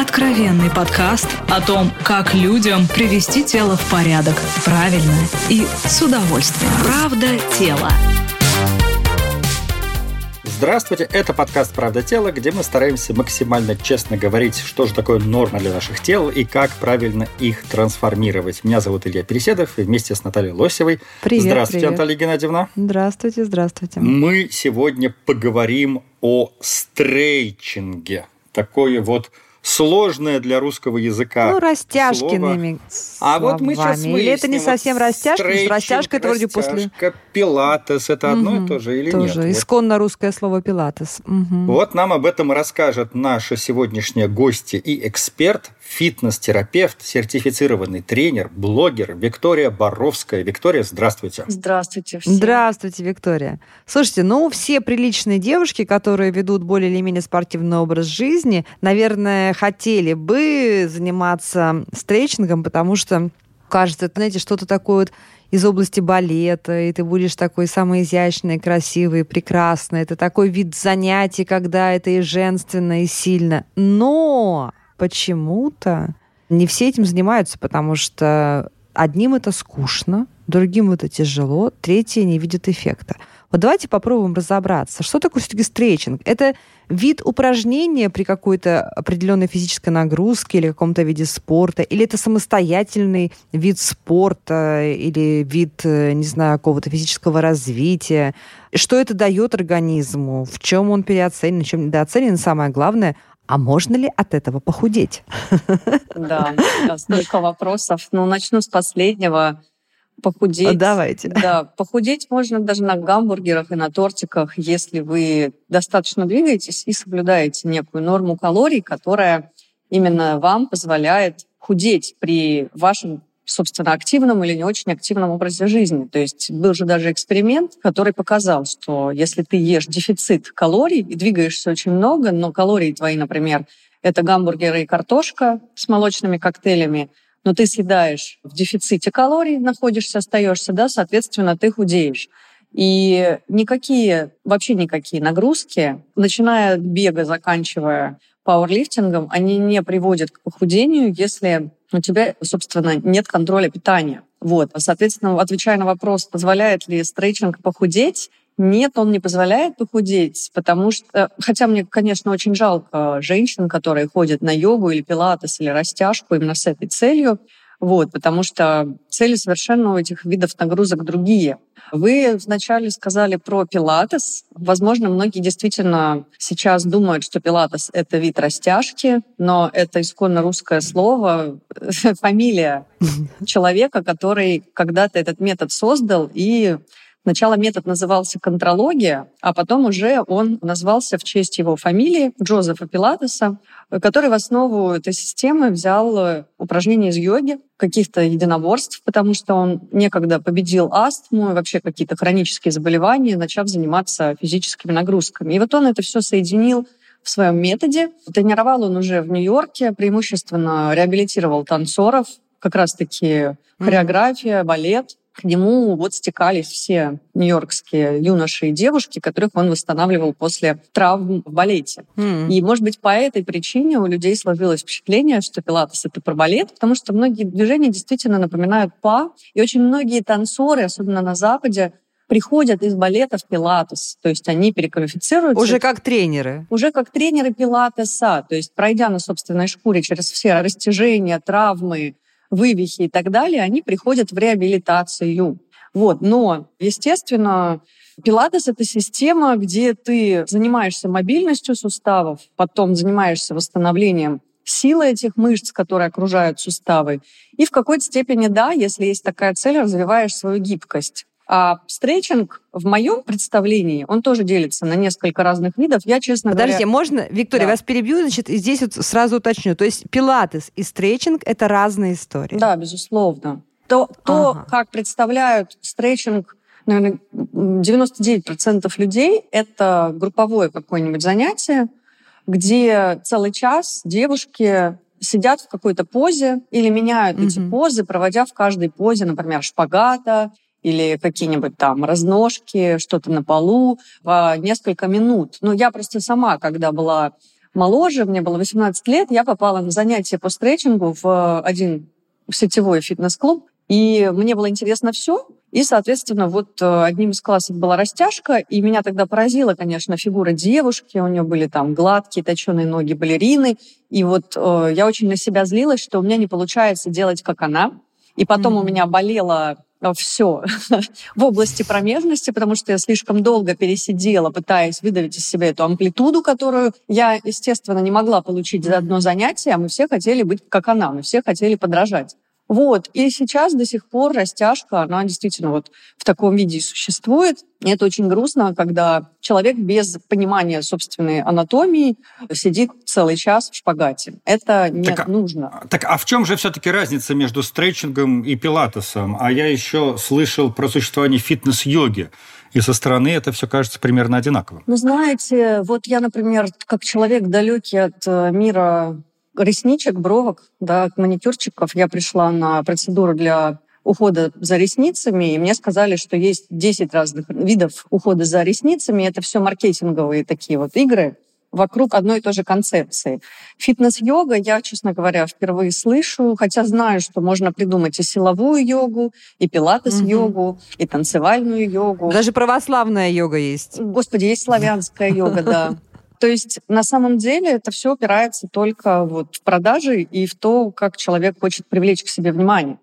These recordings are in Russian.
Откровенный подкаст о том, как людям привести тело в порядок правильно и с удовольствием. Правда тело. Здравствуйте, это подкаст «Правда тела», где мы стараемся максимально честно говорить, что же такое норма для наших тел и как правильно их трансформировать. Меня зовут Илья Переседов, и вместе с Натальей Лосевой. Привет, Здравствуйте, привет. Наталья Геннадьевна. Здравствуйте, здравствуйте. Мы сегодня поговорим о стрейчинге. Такое вот сложное для русского языка Ну, растяжкиными А вот мы сейчас словами. Или это не выясним, совсем вот растяжка, стрейчинг, растяжка это вроде после... пилатес, это одно и то же или Тоже нет? Вот. исконно русское слово пилатес. Вот нам об этом расскажет наша сегодняшняя гостья и эксперт, фитнес-терапевт, сертифицированный тренер, блогер Виктория Боровская. Виктория, здравствуйте. Здравствуйте всем. Здравствуйте, Виктория. Слушайте, ну, все приличные девушки, которые ведут более или менее спортивный образ жизни, наверное, хотели бы заниматься стретчингом, потому что кажется, это, знаете, что-то такое вот из области балета, и ты будешь такой самый изящный, красивый, прекрасный. Это такой вид занятий, когда это и женственно, и сильно. Но почему-то не все этим занимаются, потому что одним это скучно, другим это тяжело, третьи не видят эффекта. Вот давайте попробуем разобраться, что такое все-таки стретчинг. Это вид упражнения при какой-то определенной физической нагрузке или каком-то виде спорта, или это самостоятельный вид спорта или вид, э, не знаю, какого-то физического развития. Что это дает организму, в чем он переоценен, в чем недооценен, самое главное, а можно ли от этого похудеть? Да, да, столько вопросов. Ну, начну с последнего. Похудеть. Давайте. Да, похудеть можно даже на гамбургерах и на тортиках, если вы достаточно двигаетесь и соблюдаете некую норму калорий, которая именно вам позволяет худеть при вашем собственно, активном или не очень активном образе жизни. То есть был же даже эксперимент, который показал, что если ты ешь дефицит калорий и двигаешься очень много, но калории твои, например, это гамбургеры и картошка с молочными коктейлями, но ты съедаешь в дефиците калорий, находишься, остаешься, да, соответственно, ты худеешь. И никакие, вообще никакие нагрузки, начиная от бега, заканчивая пауэрлифтингом, они не приводят к похудению, если у тебя, собственно, нет контроля питания. Вот. Соответственно, отвечая на вопрос, позволяет ли стретчинг похудеть, нет, он не позволяет похудеть, потому что, хотя мне, конечно, очень жалко женщин, которые ходят на йогу или пилатес или растяжку именно с этой целью, вот, потому что цели совершенно у этих видов нагрузок другие. Вы вначале сказали про пилатес. Возможно, многие действительно сейчас думают, что пилатес — это вид растяжки, но это исконно русское слово, фамилия человека, который когда-то этот метод создал и Сначала метод назывался контрология, а потом уже он назвался в честь его фамилии Джозефа Пилатеса, который в основу этой системы взял упражнения из йоги, каких-то единоборств, потому что он некогда победил астму и вообще какие-то хронические заболевания, начав заниматься физическими нагрузками. И вот он это все соединил в своем методе. Тренировал он уже в Нью-Йорке, преимущественно реабилитировал танцоров, как раз-таки хореография, балет к нему вот стекались все нью-йоркские юноши и девушки, которых он восстанавливал после травм в балете. Mm. И, может быть, по этой причине у людей сложилось впечатление, что пилатес — это про балет, потому что многие движения действительно напоминают па, и очень многие танцоры, особенно на Западе, приходят из балета в пилатес, то есть они переквалифицируются. Уже как тренеры. Уже как тренеры пилатеса, то есть пройдя на собственной шкуре через все растяжения, травмы, вывихи и так далее, они приходят в реабилитацию. Вот. Но, естественно, Пилатес — это система, где ты занимаешься мобильностью суставов, потом занимаешься восстановлением силы этих мышц, которые окружают суставы. И в какой-то степени, да, если есть такая цель, развиваешь свою гибкость. А стретчинг в моем представлении, он тоже делится на несколько разных видов. Я, честно Подождите, говоря... можно, Виктория, Да. вас перебью, значит, и здесь вот сразу уточню. То есть пилатес и стретчинг — это разные истории. Да, безусловно. То, то Ага. как представляют стретчинг, наверное, 99% людей, это групповое какое-нибудь занятие, где целый час девушки сидят в какой-то позе или меняют эти Мгм. позы, проводя в каждой позе, например, шпагата или какие-нибудь там разножки, что-то на полу по несколько минут. Ну, я просто сама, когда была моложе, мне было 18 лет, я попала на занятия по стретчингу в один сетевой фитнес-клуб, и мне было интересно все. И, соответственно, вот э, одним из классов была растяжка, и меня тогда поразила, конечно, фигура девушки. У нее были там гладкие, точеные ноги балерины. И вот э, я очень на себя злилась, что у меня не получается делать, как она. И потом mm-hmm. у меня болело все в области промежности, потому что я слишком долго пересидела, пытаясь выдавить из себя эту амплитуду, которую я, естественно, не могла получить за одно занятие, а мы все хотели быть как она, мы все хотели подражать. Вот. И сейчас до сих пор растяжка, она действительно вот в таком виде и существует. И это очень грустно, когда человек без понимания собственной анатомии сидит целый час в шпагате. Это не так, а нужно. Так а в чем же все-таки разница между стретчингом и пилатесом? А я еще слышал про существование фитнес-йоги. И со стороны это все кажется примерно одинаково. Ну, знаете, вот я, например, как человек далекий от э, мира ресничек, бровок, да, маникюрчиков. Я пришла на процедуру для ухода за ресницами, и мне сказали, что есть 10 разных видов ухода за ресницами. Это все маркетинговые такие вот игры вокруг одной и той же концепции. Фитнес-йога я, честно говоря, впервые слышу, хотя знаю, что можно придумать и силовую йогу, и пилатес-йогу, угу. и танцевальную йогу. Даже православная йога есть. Господи, есть славянская йога, да. То есть на самом деле это все опирается только вот в продажи и в то, как человек хочет привлечь к себе внимание.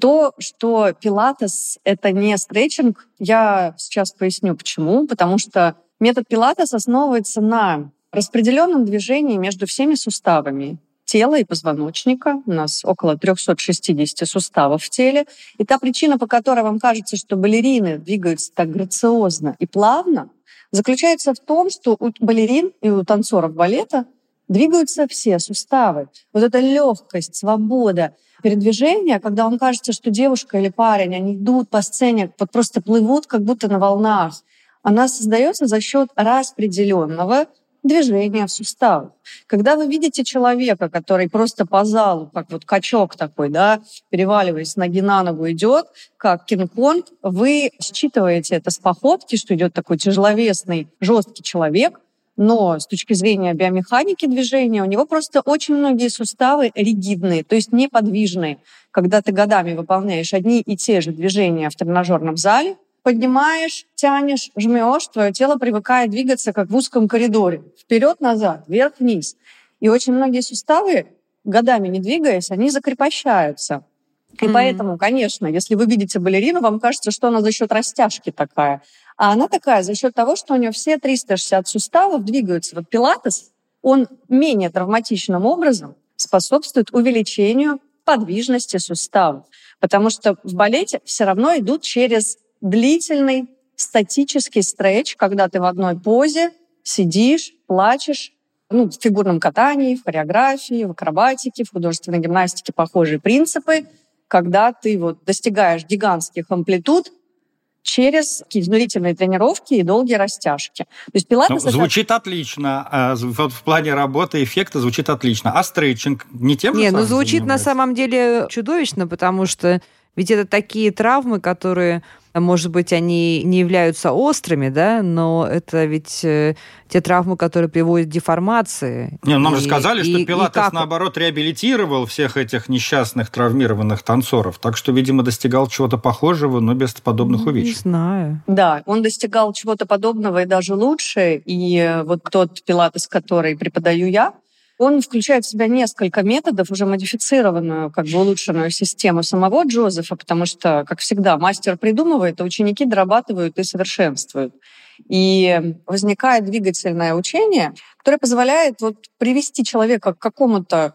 То, что пилатес — это не стретчинг, я сейчас поясню почему. Потому что метод пилатес основывается на распределенном движении между всеми суставами тела и позвоночника. У нас около 360 суставов в теле. И та причина, по которой вам кажется, что балерины двигаются так грациозно и плавно, заключается в том, что у балерин и у танцоров балета двигаются все суставы. Вот эта легкость, свобода передвижения, когда вам кажется, что девушка или парень, они идут по сцене, вот просто плывут, как будто на волнах, она создается за счет распределенного движения в суставах. Когда вы видите человека, который просто по залу, как вот качок такой, да, переваливаясь ноги на ногу идет, как Кинг-Конг, вы считываете это с походки, что идет такой тяжеловесный, жесткий человек, но с точки зрения биомеханики движения у него просто очень многие суставы ригидные, то есть неподвижные. Когда ты годами выполняешь одни и те же движения в тренажерном зале, поднимаешь, тянешь, жмешь, твое тело привыкает двигаться, как в узком коридоре. Вперед-назад, вверх-вниз. И очень многие суставы, годами не двигаясь, они закрепощаются. И mm-hmm. поэтому, конечно, если вы видите балерину, вам кажется, что она за счет растяжки такая. А она такая за счет того, что у нее все 360 суставов двигаются. Вот пилатес, он менее травматичным образом способствует увеличению подвижности суставов. Потому что в балете все равно идут через длительный статический стретч, когда ты в одной позе сидишь, плачешь, ну, в фигурном катании, в хореографии, в акробатике, в художественной гимнастике похожие принципы, когда ты вот достигаешь гигантских амплитуд через изнурительные тренировки и долгие растяжки. То есть пилатес... Ну, звучит это... отлично. А, вот в плане работы эффекта звучит отлично. А стретчинг не тем же Не, ну звучит занимается? на самом деле чудовищно, потому что ведь это такие травмы, которые может быть, они не являются острыми, да, но это ведь э, те травмы, которые приводят к деформации. Не, нам и, же сказали, и, что Пилатес, как... наоборот, реабилитировал всех этих несчастных травмированных танцоров, так что, видимо, достигал чего-то похожего, но без подобных ну, увечий. Не знаю. Да, он достигал чего-то подобного и даже лучше, и э, вот тот Пилатес, который преподаю я, он включает в себя несколько методов, уже модифицированную, как бы улучшенную систему самого Джозефа, потому что, как всегда, мастер придумывает, а ученики дорабатывают и совершенствуют. И возникает двигательное учение, которое позволяет вот привести человека к какому-то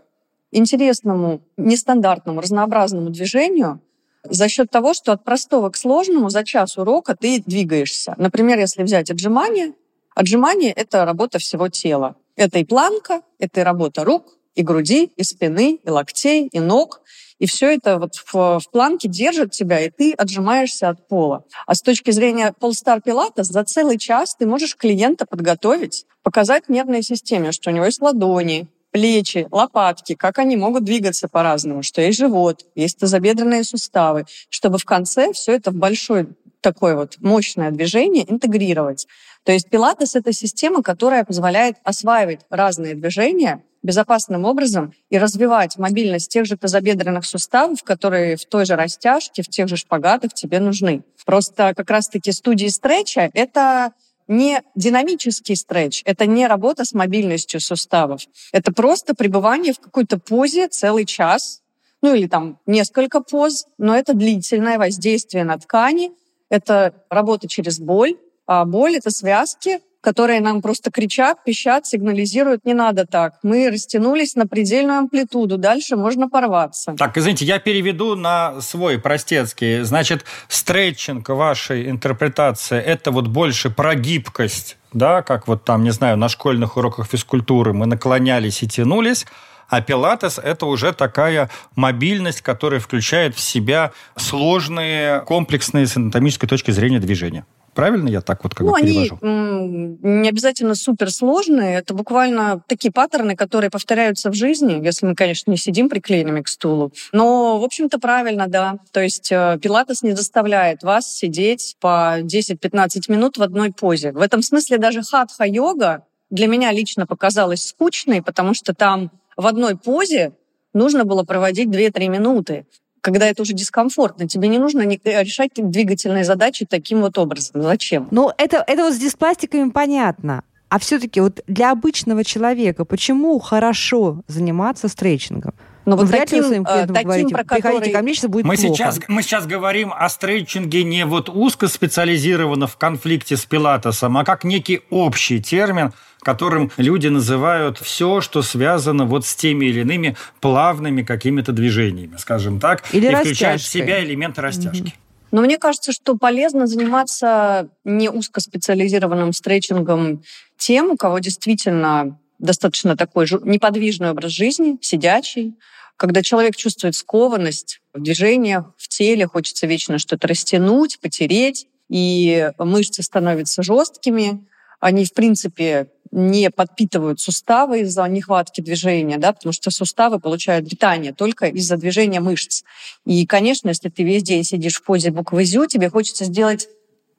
интересному, нестандартному, разнообразному движению за счет того, что от простого к сложному за час урока ты двигаешься. Например, если взять отжимание, отжимание — это работа всего тела. Это и планка, это и работа рук, и груди, и спины, и локтей, и ног. И все это вот в, в планке держит тебя, и ты отжимаешься от пола. А с точки зрения Polestar Pilates, за целый час ты можешь клиента подготовить, показать нервной системе, что у него есть ладони, плечи, лопатки, как они могут двигаться по-разному, что есть живот, есть тазобедренные суставы, чтобы в конце все это в большой такое вот мощное движение интегрировать. То есть пилатес — это система, которая позволяет осваивать разные движения безопасным образом и развивать мобильность тех же тазобедренных суставов, которые в той же растяжке, в тех же шпагатах тебе нужны. Просто как раз-таки студии стретча — это не динамический стретч, это не работа с мобильностью суставов. Это просто пребывание в какой-то позе целый час, ну или там несколько поз, но это длительное воздействие на ткани, это работа через боль, а боль — это связки, которые нам просто кричат, пищат, сигнализируют, не надо так. Мы растянулись на предельную амплитуду, дальше можно порваться. Так, извините, я переведу на свой простецкий. Значит, стретчинг вашей интерпретации – это вот больше про гибкость, да, как вот там, не знаю, на школьных уроках физкультуры мы наклонялись и тянулись, а пилатес – это уже такая мобильность, которая включает в себя сложные, комплексные с анатомической точки зрения движения. Правильно я так вот как ну, бы перевожу? они не обязательно суперсложные. Это буквально такие паттерны, которые повторяются в жизни, если мы, конечно, не сидим приклеенными к стулу. Но, в общем-то, правильно, да. То есть э, пилатес не заставляет вас сидеть по 10-15 минут в одной позе. В этом смысле даже хатха-йога для меня лично показалась скучной, потому что там в одной позе нужно было проводить 2-3 минуты когда это уже дискомфортно. Тебе не нужно решать двигательные задачи таким вот образом. Зачем? Ну, это, это вот с диспластиками понятно. А все-таки вот для обычного человека почему хорошо заниматься стретчингом? Но ну, вот вряд таким, ли своим клиентам таким, говорите, про который... приходите ко мне, сейчас будет мы плохо. Сейчас, мы сейчас говорим о стретчинге не вот узко специализированно в конфликте с пилатесом, а как некий общий термин, которым люди называют все, что связано вот с теми или иными плавными какими-то движениями, скажем так, или и включает в себя элементы растяжки. Но мне кажется, что полезно заниматься не узкоспециализированным стретчингом тем, у кого действительно достаточно такой неподвижный образ жизни, сидячий, когда человек чувствует скованность в движениях, в теле, хочется вечно что-то растянуть, потереть, и мышцы становятся жесткими, они, в принципе, не подпитывают суставы из-за нехватки движения, да, потому что суставы получают питание только из-за движения мышц. И, конечно, если ты весь день сидишь в позе буквы «зю», тебе хочется сделать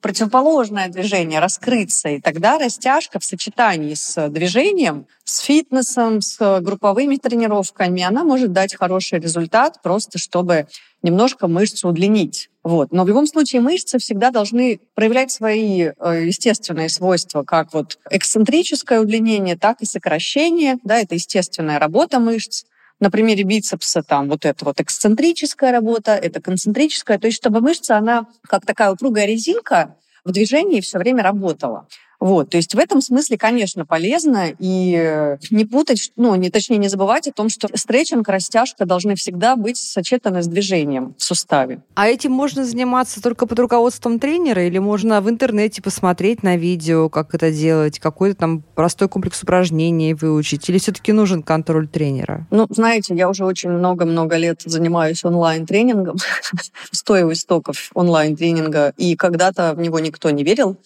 противоположное движение, раскрыться. И тогда растяжка в сочетании с движением, с фитнесом, с групповыми тренировками, она может дать хороший результат, просто чтобы немножко мышцу удлинить. Вот. Но в любом случае мышцы всегда должны проявлять свои э, естественные свойства, как вот эксцентрическое удлинение, так и сокращение. Да, это естественная работа мышц. На примере бицепса там вот это вот эксцентрическая работа, это концентрическая. То есть чтобы мышца, она как такая упругая резинка в движении все время работала. Вот, то есть в этом смысле, конечно, полезно и не путать, ну, не, точнее, не забывать о том, что стретчинг, растяжка должны всегда быть сочетаны с движением в суставе. А этим можно заниматься только под руководством тренера или можно в интернете посмотреть на видео, как это делать, какой-то там простой комплекс упражнений выучить? Или все-таки нужен контроль тренера? Ну, знаете, я уже очень много-много лет занимаюсь онлайн-тренингом, стоя у истоков онлайн-тренинга, и когда-то в него никто не верил,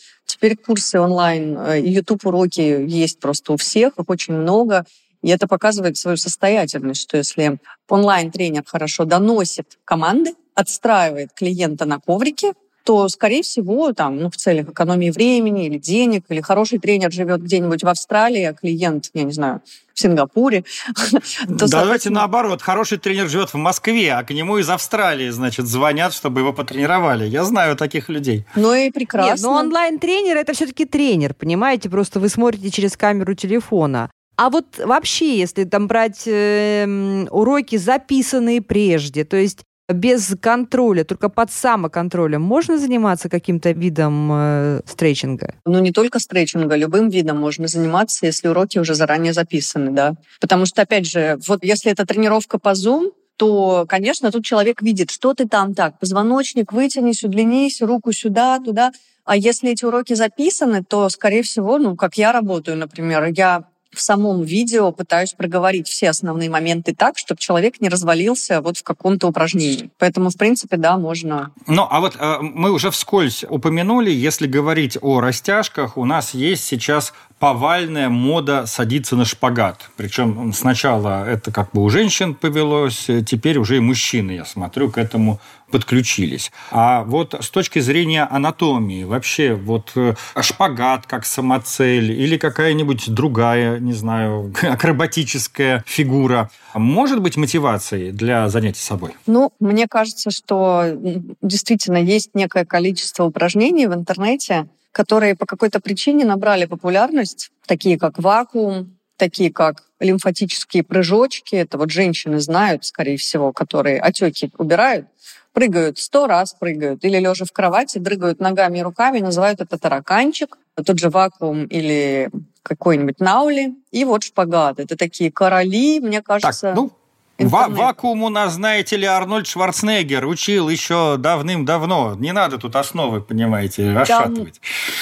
Теперь курсы онлайн, э, YouTube-уроки есть просто у всех, их очень много. И это показывает свою состоятельность, что если онлайн-тренер хорошо доносит команды, отстраивает клиента на коврике, то, скорее всего, там, ну, в целях экономии времени или денег, или хороший тренер живет где-нибудь в Австралии, а клиент, я не знаю, в Сингапуре. то, Давайте наоборот. Хороший тренер живет в Москве, а к нему из Австралии, значит, звонят, чтобы его потренировали. Я знаю таких людей. Ну и прекрасно. Нет, но онлайн-тренер – это все-таки тренер, понимаете? Просто вы смотрите через камеру телефона. А вот вообще, если там брать э, уроки, записанные прежде, то есть без контроля, только под самоконтролем можно заниматься каким-то видом э, стретчинга? Ну, не только стретчинга, любым видом можно заниматься, если уроки уже заранее записаны, да. Потому что, опять же, вот если это тренировка по Zoom, то, конечно, тут человек видит, что ты там так, позвоночник вытянись, удлинись, руку сюда, туда. А если эти уроки записаны, то, скорее всего, ну, как я работаю, например, я в самом видео пытаюсь проговорить все основные моменты так, чтобы человек не развалился вот в каком-то упражнении. Поэтому, в принципе, да, можно. Ну, а вот э, мы уже вскользь упомянули, если говорить о растяжках, у нас есть сейчас повальная мода садиться на шпагат. Причем сначала это как бы у женщин повелось, теперь уже и мужчины, я смотрю, к этому подключились. А вот с точки зрения анатомии, вообще вот э, шпагат как самоцель или какая-нибудь другая, не знаю, акробатическая фигура, может быть мотивацией для занятий собой? Ну, мне кажется, что действительно есть некое количество упражнений в интернете, которые по какой-то причине набрали популярность, такие как вакуум, такие как лимфатические прыжочки. Это вот женщины знают, скорее всего, которые отеки убирают, прыгают сто раз, прыгают. Или лежа в кровати, дрыгают ногами и руками, называют это тараканчик. Тот же вакуум или какой-нибудь наули. И вот шпагат. Это такие короли, мне кажется... Так, ну, Ва вакуум у нас, знаете ли, Арнольд Шварценеггер учил еще давным-давно. Не надо тут основы, понимаете, расшатывать.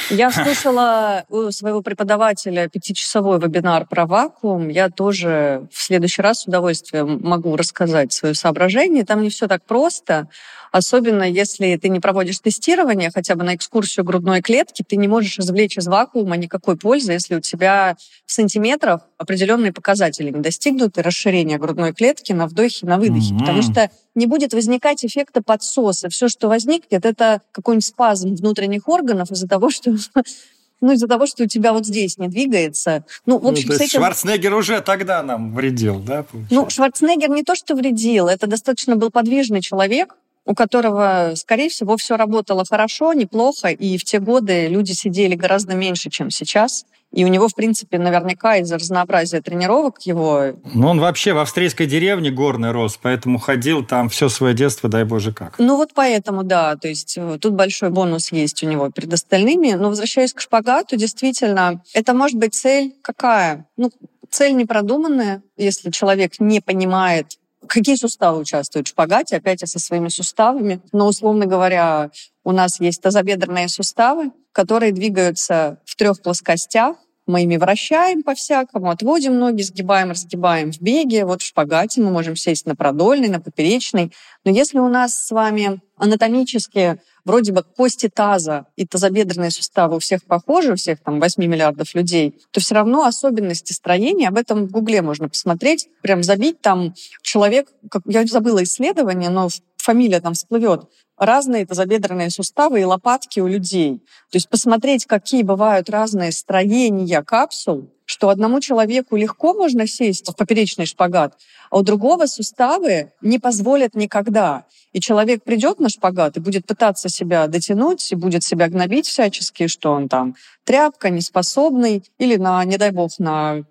Там, я слушала у своего преподавателя пятичасовой вебинар про вакуум. Я тоже в следующий раз с удовольствием могу рассказать свое соображение. Там не все так просто. Особенно если ты не проводишь тестирование, хотя бы на экскурсию грудной клетки, ты не можешь извлечь из вакуума никакой пользы, если у тебя в сантиметрах определенные показатели не достигнуты расширения грудной клетки на вдохе, на выдохе. Mm-hmm. Потому что не будет возникать эффекта подсоса. Все, что возникнет, это какой-нибудь спазм внутренних органов из-за того, что ну, из-за того, что у тебя вот здесь не двигается. Ну, в ну, общем, ну, то есть этим... Шварценеггер уже тогда нам вредил, да? Получается? Ну, Шварценеггер не то, что вредил, это достаточно был подвижный человек, у которого, скорее всего, все работало хорошо, неплохо, и в те годы люди сидели гораздо меньше, чем сейчас. И у него, в принципе, наверняка из-за разнообразия тренировок его... Ну, он вообще в австрийской деревне горный рос, поэтому ходил там все свое детство, дай боже как. Ну, вот поэтому, да. То есть э, тут большой бонус есть у него перед остальными. Но возвращаясь к шпагату, действительно, это может быть цель какая? Ну, цель непродуманная, если человек не понимает, Какие суставы участвуют в шпагате? Опять я со своими суставами. Но, условно говоря, у нас есть тазобедренные суставы, которые двигаются в трех плоскостях. Мы ими вращаем по-всякому, отводим ноги, сгибаем, разгибаем в беге. Вот в шпагате мы можем сесть на продольный, на поперечный. Но если у нас с вами анатомически вроде бы кости таза и тазобедренные суставы у всех похожи, у всех там 8 миллиардов людей, то все равно особенности строения, об этом в Гугле можно посмотреть, прям забить там человек, как, я забыла исследование, но фамилия там всплывет, разные тазобедренные суставы и лопатки у людей. То есть посмотреть, какие бывают разные строения капсул, что одному человеку легко можно сесть в поперечный шпагат, а у другого суставы не позволят никогда. И человек придет на шпагат и будет пытаться себя дотянуть, и будет себя гнобить всячески, что он там тряпка, неспособный, или на, не дай бог, на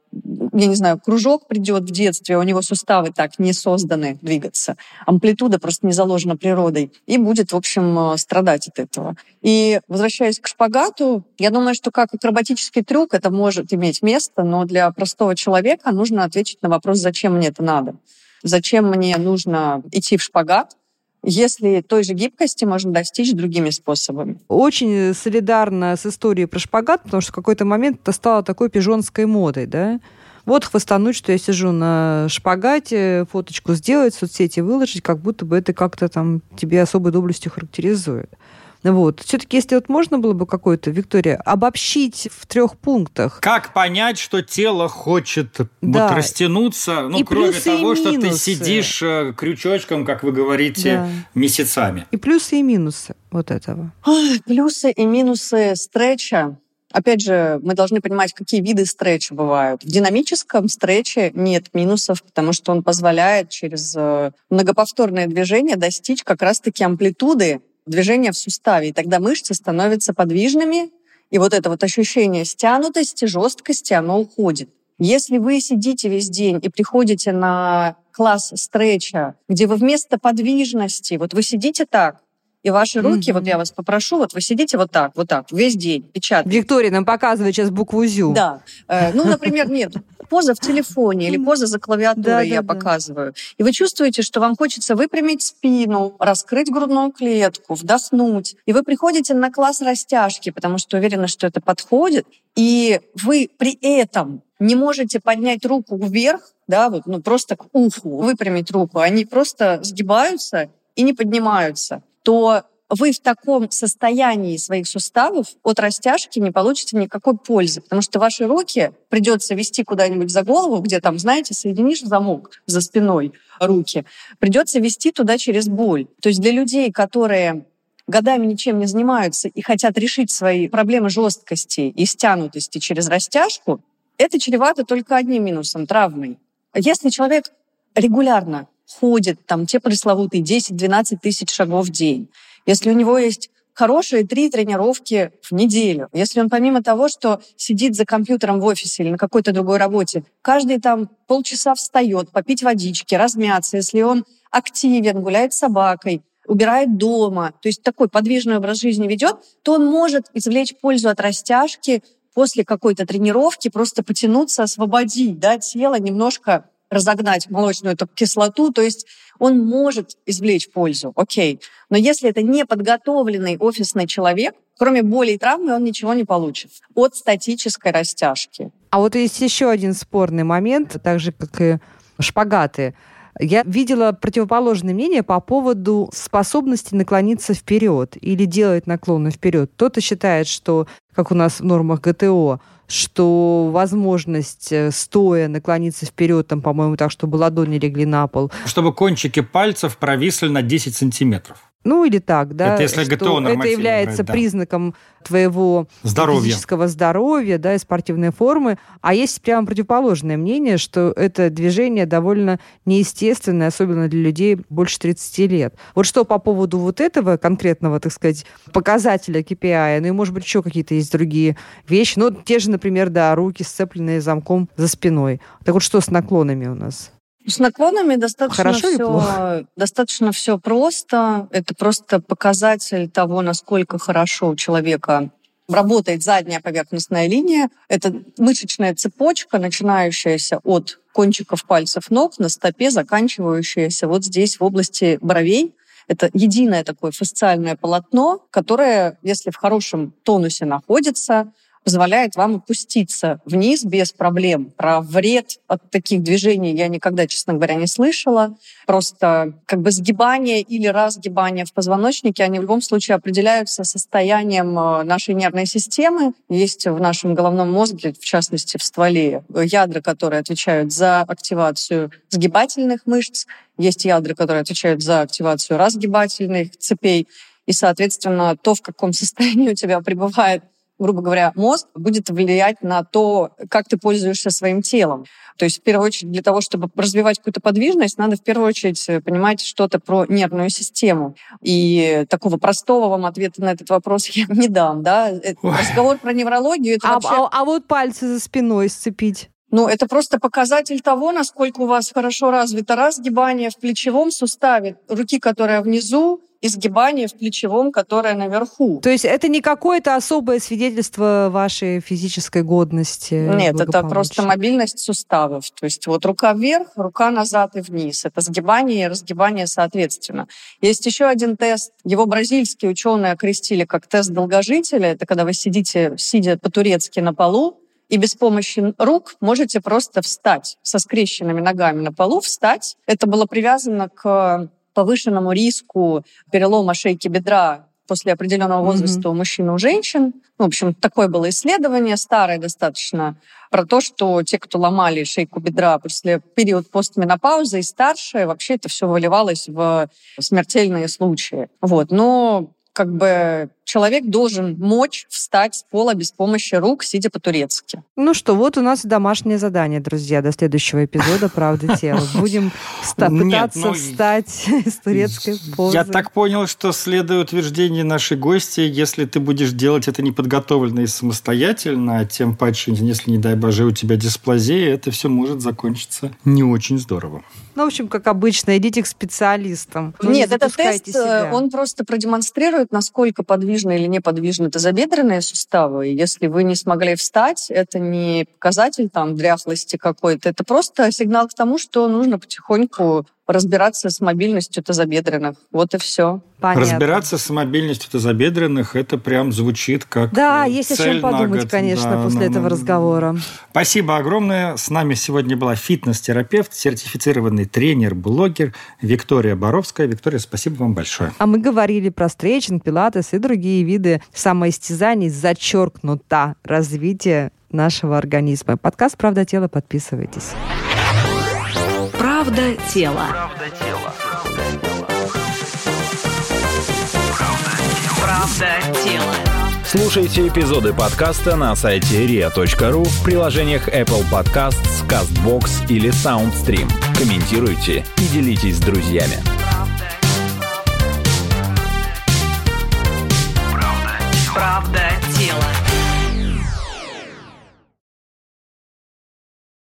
я не знаю, кружок придет в детстве, у него суставы так не созданы двигаться, амплитуда просто не заложена природой, и будет, в общем, э, страдать от этого. И возвращаясь к шпагату, я думаю, что как акробатический трюк это может иметь место, но для простого человека нужно ответить на вопрос, зачем мне это надо. Зачем мне нужно идти в шпагат, если той же гибкости можно достичь другими способами. Очень солидарно с историей про шпагат, потому что в какой-то момент это стало такой пижонской модой, да? Вот хвастануть, что я сижу на шпагате, фоточку сделать, в соцсети выложить, как будто бы это как-то там тебе особой доблестью характеризует. Вот. Все-таки, если вот можно было бы какое-то, Виктория, обобщить в трех пунктах. Как понять, что тело хочет да. вот растянуться, ну, и кроме того, что ты сидишь э, крючочком, как вы говорите, да. месяцами. И плюсы и минусы вот этого. Ой, плюсы и минусы стретча. Опять же, мы должны понимать, какие виды стретча бывают. В динамическом стретче нет минусов, потому что он позволяет через э, многоповторное движение достичь как раз-таки амплитуды движения в суставе. И тогда мышцы становятся подвижными, и вот это вот ощущение стянутости, жесткости, оно уходит. Если вы сидите весь день и приходите на класс стретча, где вы вместо подвижности, вот вы сидите так, и ваши руки, mm-hmm. вот я вас попрошу, вот вы сидите вот так, вот так, весь день, печатаете. Виктория нам показывает сейчас букву ЗЮ. Да. Э, ну, например, нет, поза в телефоне или поза за клавиатурой да, я да, показываю. И вы чувствуете, что вам хочется выпрямить спину, раскрыть грудную клетку, вдохнуть. И вы приходите на класс растяжки, потому что уверены, что это подходит. И вы при этом не можете поднять руку вверх, да, вот, ну, просто к уху, выпрямить руку. Они просто сгибаются и не поднимаются то вы в таком состоянии своих суставов от растяжки не получите никакой пользы, потому что ваши руки придется вести куда-нибудь за голову, где там, знаете, соединишь замок за спиной руки, придется вести туда через боль. То есть для людей, которые годами ничем не занимаются и хотят решить свои проблемы жесткости и стянутости через растяжку, это чревато только одним минусом – травмой. Если человек регулярно ходит, там, те пресловутые 10-12 тысяч шагов в день, если у него есть хорошие три тренировки в неделю. Если он помимо того, что сидит за компьютером в офисе или на какой-то другой работе, каждый там полчаса встает, попить водички, размяться, если он активен, гуляет с собакой, убирает дома, то есть такой подвижный образ жизни ведет, то он может извлечь пользу от растяжки после какой-то тренировки, просто потянуться, освободить да, тело, немножко разогнать молочную эту кислоту, то есть он может извлечь пользу, окей. Но если это неподготовленный офисный человек, кроме боли и травмы, он ничего не получит от статической растяжки. А вот есть еще один спорный момент, так же, как и шпагаты. Я видела противоположное мнение по поводу способности наклониться вперед или делать наклоны вперед. Кто-то считает, что, как у нас в нормах ГТО, что возможность э, стоя наклониться вперед, там, по-моему, так, чтобы ладони легли на пол. Чтобы кончики пальцев провисли на 10 сантиметров. Ну или так, да. Это если ГТО Это является брать, да. признаком твоего здоровья. физического здоровья, да, и спортивной формы. А есть прямо противоположное мнение, что это движение довольно неестественное, особенно для людей больше 30 лет. Вот что по поводу вот этого конкретного, так сказать, показателя KPI, ну и, может быть, еще какие-то есть другие вещи. Ну, те же, например, да, руки сцепленные замком за спиной. Так вот, что с наклонами у нас? С наклонами достаточно Хорошо все, достаточно все просто. Это просто показатель того, насколько хорошо у человека работает задняя поверхностная линия. Это мышечная цепочка, начинающаяся от кончиков пальцев ног на стопе, заканчивающаяся вот здесь, в области бровей. Это единое такое фасциальное полотно, которое, если в хорошем тонусе находится, позволяет вам опуститься вниз без проблем. Про вред от таких движений я никогда, честно говоря, не слышала. Просто как бы сгибание или разгибание в позвоночнике, они в любом случае определяются состоянием э, нашей нервной системы. Есть в нашем головном мозге, в частности в стволе, ядра, которые отвечают за активацию сгибательных мышц, есть ядра, которые отвечают за активацию разгибательных цепей. И, соответственно, то, в каком состоянии у тебя пребывает грубо говоря, мозг будет влиять на то, как ты пользуешься своим телом. То есть, в первую очередь, для того, чтобы развивать какую-то подвижность, надо в первую очередь понимать что-то про нервную систему. И такого простого вам ответа на этот вопрос я не дам. Да? Э, Ой. Разговор про неврологию... Это а, вообще... а, а вот пальцы за спиной сцепить? Ну, это просто показатель того, насколько у вас хорошо развито разгибание в плечевом суставе руки, которая внизу, изгибание в плечевом, которое наверху. То есть это не какое-то особое свидетельство вашей физической годности? Нет, это просто мобильность суставов. То есть вот рука вверх, рука назад и вниз. Это сгибание и разгибание соответственно. Есть еще один тест. Его бразильские ученые окрестили как тест долгожителя. Это когда вы сидите, сидя по-турецки на полу, и без помощи рук можете просто встать со скрещенными ногами на полу, встать. Это было привязано к повышенному риску перелома шейки бедра после определенного возраста mm-hmm. у мужчин и у женщин. Ну, в общем, такое было исследование, старое достаточно, про то, что те, кто ломали шейку бедра после период постменопаузы и старше, вообще это все выливалось в смертельные случаи. Вот. Но как бы человек должен мочь встать с пола без помощи рук, сидя по-турецки. Ну что, вот у нас домашнее задание, друзья, до следующего эпизода «Правда тела». Будем пытаться ну, встать с турецкой позы. Я так понял, что следуя утверждению нашей гости, если ты будешь делать это неподготовленно и самостоятельно, тем паче, если, не дай боже, у тебя дисплазия, это все может закончиться не очень здорово. Ну, в общем, как обычно, идите к специалистам. Нет, этот тест, э, себя. он просто продемонстрирует, насколько подвижны или неподвижны тазобедренные суставы. Если вы не смогли встать, это не показатель там дряхлости какой-то, это просто сигнал к тому, что нужно потихоньку разбираться с мобильностью тазобедренных. Вот и все. Понятно. Разбираться с мобильностью тазобедренных, это прям звучит как Да, есть о чем подумать, год. конечно, да, после ну, этого ну, разговора. Спасибо огромное. С нами сегодня была фитнес-терапевт, сертифицированный тренер, блогер Виктория Боровская. Виктория, спасибо вам большое. А мы говорили про стретчинг, пилатес и другие виды самоистязаний, зачеркнуто развитие нашего организма. Подкаст «Правда тела» подписывайтесь. Правда тела. Правда тела. Правда тела. Слушайте эпизоды подкаста на сайте ria.ru в приложениях Apple Podcasts, CastBox или SoundStream. Комментируйте и делитесь с друзьями. Правда. Правда. Правда. Правда. Тело.